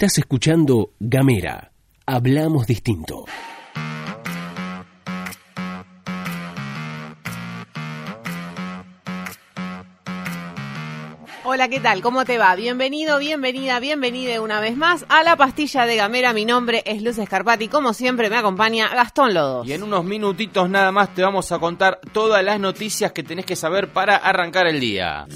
Estás escuchando Gamera. Hablamos distinto. Hola, ¿qué tal? ¿Cómo te va? Bienvenido, bienvenida, bienvenida una vez más a la pastilla de Gamera. Mi nombre es Luz Escarpati. Como siempre, me acompaña Gastón Lodos. Y en unos minutitos nada más te vamos a contar todas las noticias que tenés que saber para arrancar el día.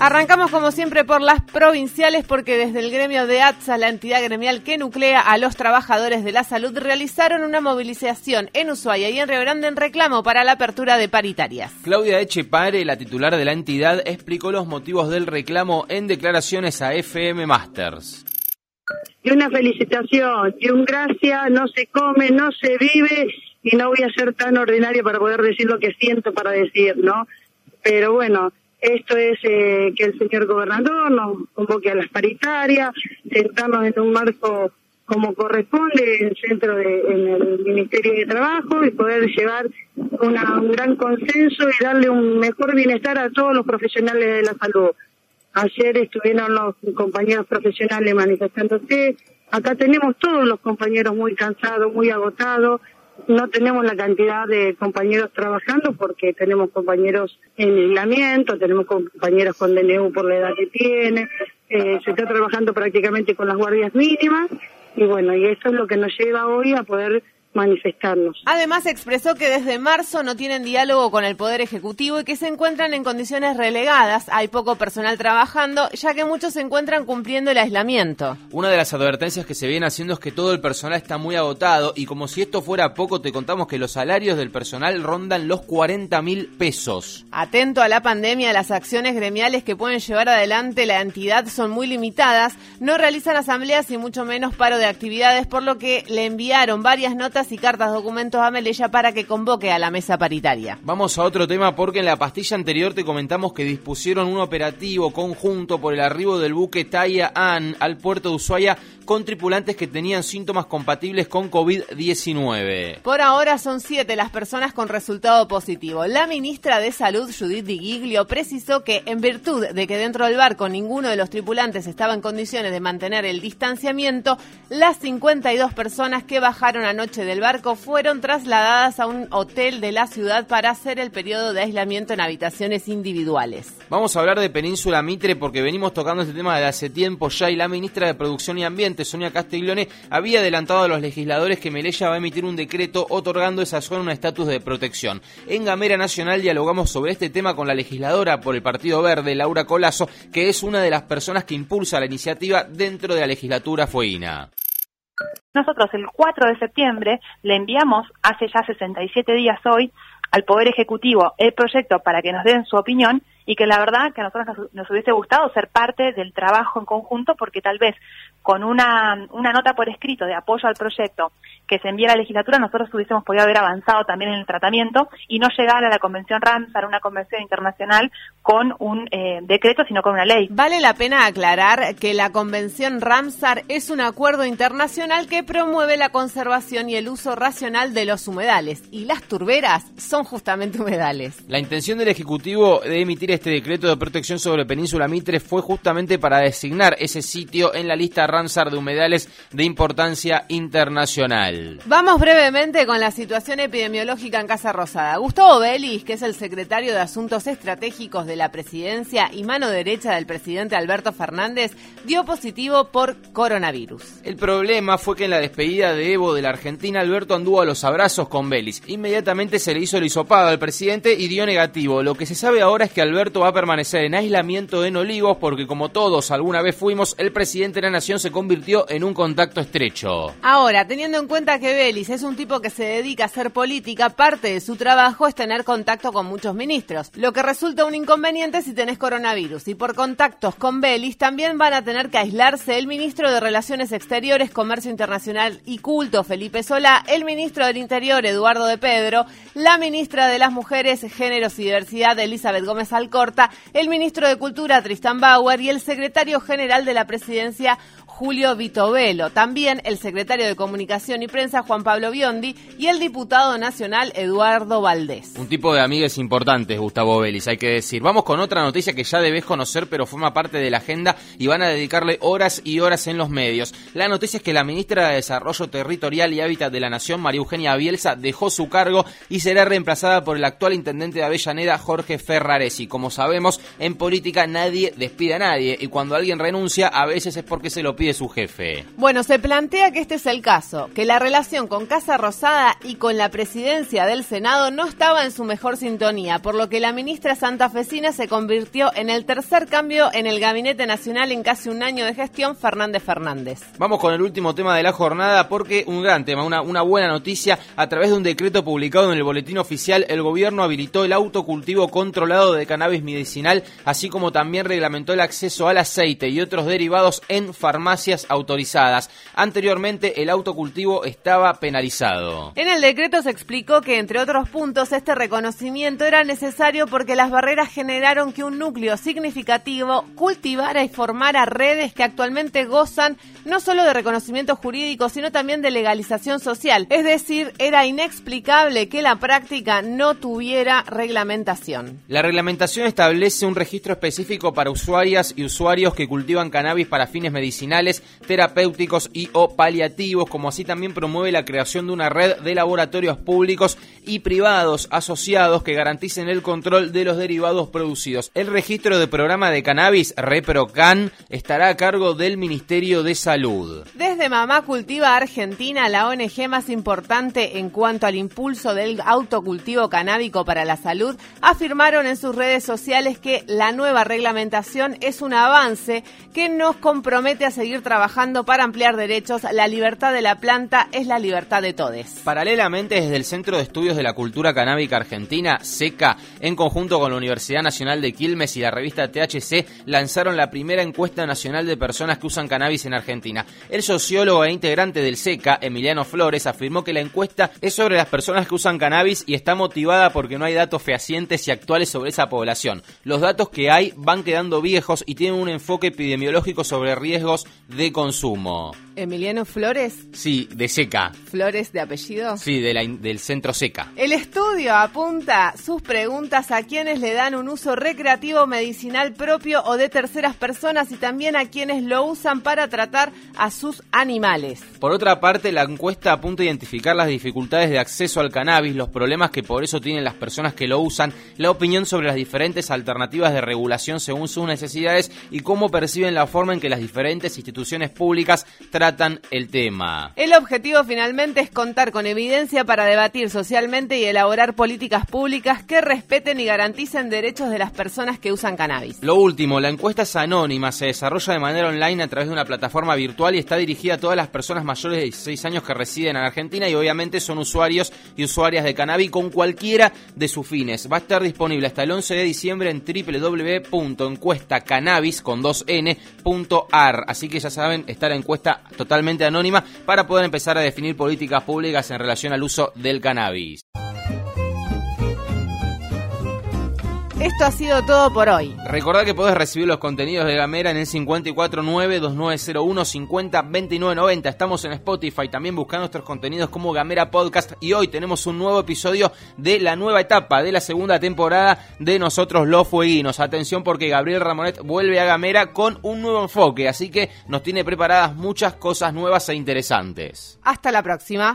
Arrancamos como siempre por las provinciales porque desde el gremio de ATSA, la entidad gremial que nuclea a los trabajadores de la salud, realizaron una movilización en Ushuaia y en Río Grande en reclamo para la apertura de paritarias. Claudia Echepare, la titular de la entidad, explicó los motivos del reclamo en declaraciones a FM Masters. Y una felicitación y un gracias, no se come, no se vive y no voy a ser tan ordinario para poder decir lo que siento para decir, ¿no? Pero bueno, esto es eh, que el señor gobernador nos convoque a las paritarias, sentarnos en un marco como corresponde en el centro de, en el Ministerio de Trabajo y poder llevar un gran consenso y darle un mejor bienestar a todos los profesionales de la salud. Ayer estuvieron los compañeros profesionales manifestándose. Acá tenemos todos los compañeros muy cansados, muy agotados no tenemos la cantidad de compañeros trabajando porque tenemos compañeros en aislamiento, tenemos compañeros con DNU por la edad que tiene, eh, se está trabajando prácticamente con las guardias mínimas y bueno, y eso es lo que nos lleva hoy a poder manifestarnos. Además expresó que desde marzo no tienen diálogo con el Poder Ejecutivo y que se encuentran en condiciones relegadas. Hay poco personal trabajando, ya que muchos se encuentran cumpliendo el aislamiento. Una de las advertencias que se viene haciendo es que todo el personal está muy agotado y como si esto fuera poco, te contamos que los salarios del personal rondan los 40 mil pesos. Atento a la pandemia, las acciones gremiales que pueden llevar adelante la entidad son muy limitadas, no realizan asambleas y mucho menos paro de actividades, por lo que le enviaron varias notas y cartas documentos a Melella para que convoque a la mesa paritaria. Vamos a otro tema porque en la pastilla anterior te comentamos que dispusieron un operativo conjunto por el arribo del buque Taya An al puerto de Ushuaia con tripulantes que tenían síntomas compatibles con COVID-19. Por ahora son siete las personas con resultado positivo. La ministra de Salud, Judith Di Giglio, precisó que en virtud de que dentro del barco ninguno de los tripulantes estaba en condiciones de mantener el distanciamiento, las 52 personas que bajaron anoche del barco fueron trasladadas a un hotel de la ciudad para hacer el periodo de aislamiento en habitaciones individuales. Vamos a hablar de Península Mitre porque venimos tocando este tema desde hace tiempo ya y la ministra de Producción y Ambiente, Sonia Castiglione, había adelantado a los legisladores que Melella va a emitir un decreto otorgando esa zona un estatus de protección. En Gamera Nacional dialogamos sobre este tema con la legisladora por el Partido Verde, Laura Colazo, que es una de las personas que impulsa la iniciativa dentro de la legislatura fueína. Nosotros el 4 de septiembre le enviamos, hace ya 67 días hoy, al Poder Ejecutivo el proyecto para que nos den su opinión y que la verdad que a nosotros nos, hubiese gustado ser parte del trabajo en conjunto porque tal vez con una, una nota por escrito de apoyo al proyecto que se envía a la legislatura nosotros hubiésemos podido haber avanzado también en el tratamiento y no llegar a la Convención Ramsar, una convención internacional con un eh, decreto, sino con una ley. Vale la pena aclarar que la Convención Ramsar es un acuerdo internacional que promueve la conservación y el uso racional de los humedales y las turberas son justamente humedales. La intención del Ejecutivo de emitir este decreto de protección sobre Península Mitre fue justamente para designar ese sitio en la lista Ramsar de humedales de importancia internacional. Vamos brevemente con la situación epidemiológica en Casa Rosada. Gustavo Belis, que es el secretario de Asuntos Estratégicos de la Presidencia y mano derecha del presidente Alberto Fernández, dio positivo por coronavirus. El problema fue que en la despedida de Evo de la Argentina, Alberto anduvo a los abrazos con Belis. Inmediatamente se le hizo el hisopado al presidente y dio negativo. Lo que se sabe ahora es que Alberto va a permanecer en aislamiento en Olivos porque como todos alguna vez fuimos, el presidente de la nación se convirtió en un contacto estrecho. Ahora, teniendo en cuenta que Belis es un tipo que se dedica a hacer política, parte de su trabajo es tener contacto con muchos ministros, lo que resulta un inconveniente si tenés coronavirus. Y por contactos con Belis también van a tener que aislarse el ministro de Relaciones Exteriores, Comercio Internacional y Culto, Felipe Solá, el ministro del Interior, Eduardo de Pedro, la ministra de las Mujeres, Géneros y Diversidad, Elizabeth Gómez Alcorta, el ministro de Cultura, Tristan Bauer, y el secretario general de la presidencia, Julio Vitovelo, también el secretario de Comunicación y Prensa Juan Pablo Biondi y el diputado nacional Eduardo Valdés. Un tipo de amigues importantes, Gustavo Vélez, hay que decir. Vamos con otra noticia que ya debes conocer, pero forma parte de la agenda y van a dedicarle horas y horas en los medios. La noticia es que la ministra de Desarrollo Territorial y Hábitat de la Nación, María Eugenia Bielsa, dejó su cargo y será reemplazada por el actual intendente de Avellaneda, Jorge Ferraresi. Como sabemos, en política nadie despide a nadie y cuando alguien renuncia, a veces es porque se lo pide su jefe. Bueno, se plantea que este es el caso, que la relación con Casa Rosada y con la presidencia del Senado no estaba en su mejor sintonía, por lo que la ministra santafesina se convirtió en el tercer cambio en el Gabinete Nacional en casi un año de gestión Fernández Fernández. Vamos con el último tema de la jornada porque un gran tema, una, una buena noticia, a través de un decreto publicado en el boletín oficial, el gobierno habilitó el autocultivo controlado de cannabis medicinal, así como también reglamentó el acceso al aceite y otros derivados en farmacias autorizadas. Anteriormente el autocultivo estaba penalizado. En el decreto se explicó que, entre otros puntos, este reconocimiento era necesario porque las barreras generaron que un núcleo significativo cultivara y formara redes que actualmente gozan no solo de reconocimiento jurídico, sino también de legalización social. Es decir, era inexplicable que la práctica no tuviera reglamentación. La reglamentación establece un registro específico para usuarias y usuarios que cultivan cannabis para fines medicinales, terapéuticos y o paliativos, como así también promueve la creación de una red de laboratorios públicos y privados asociados que garanticen el control de los derivados producidos. El registro de programa de cannabis, ReproCan, estará a cargo del Ministerio de Salud. Desde Mamá Cultiva Argentina, la ONG más importante en cuanto al impulso del autocultivo canábico para la salud, afirmaron en sus redes sociales que la nueva reglamentación es un avance que nos compromete a seguir trabajando para ampliar derechos. La libertad de la planta es la libertad de todos. Paralelamente, desde el Centro de Estudios de la Cultura Canábica Argentina, SECA, en conjunto con la Universidad Nacional de Quilmes y la revista THC, lanzaron la primera encuesta nacional de personas que usan cannabis en Argentina. El sociólogo e integrante del SECA, Emiliano Flores, afirmó que la encuesta es sobre las personas que usan cannabis y está motivada porque no hay datos fehacientes y actuales sobre esa población. Los datos que hay van quedando viejos y tienen un enfoque epidemiológico sobre riesgos de consumo. Emiliano Flores. Sí, de SECA. Flores de apellido. Sí, de la, del centro SECA. El estudio apunta sus preguntas a quienes le dan un uso recreativo medicinal propio o de terceras personas y también a quienes lo usan para tratar a sus animales. Por otra parte, la encuesta apunta a identificar las dificultades de acceso al cannabis, los problemas que por eso tienen las personas que lo usan, la opinión sobre las diferentes alternativas de regulación según sus necesidades y cómo perciben la forma en que las diferentes instituciones públicas tratan el tema. El objetivo finalmente es contar con evidencia para debatir socialmente y elaborar políticas públicas que respeten y garanticen derechos de las personas que usan cannabis. Lo último, la encuesta es anónima, se desarrolla de manera online a través de una plataforma virtual y está dirigida a todas las personas mayores de 16 años que residen en Argentina y obviamente son usuarios y usuarias de cannabis con cualquiera de sus fines. Va a estar disponible hasta el 11 de diciembre en www.encuestacannabis con 2n.ar. Así que ya saben, está la encuesta totalmente anónima para poder empezar a definir políticas públicas en relación al uso del cannabis. Esto ha sido todo por hoy. Recordad que podés recibir los contenidos de Gamera en el 549-2901-502990. Estamos en Spotify, también buscando nuestros contenidos como Gamera Podcast. Y hoy tenemos un nuevo episodio de la nueva etapa de la segunda temporada de Nosotros los Fueguinos. Atención porque Gabriel Ramonet vuelve a Gamera con un nuevo enfoque, así que nos tiene preparadas muchas cosas nuevas e interesantes. Hasta la próxima.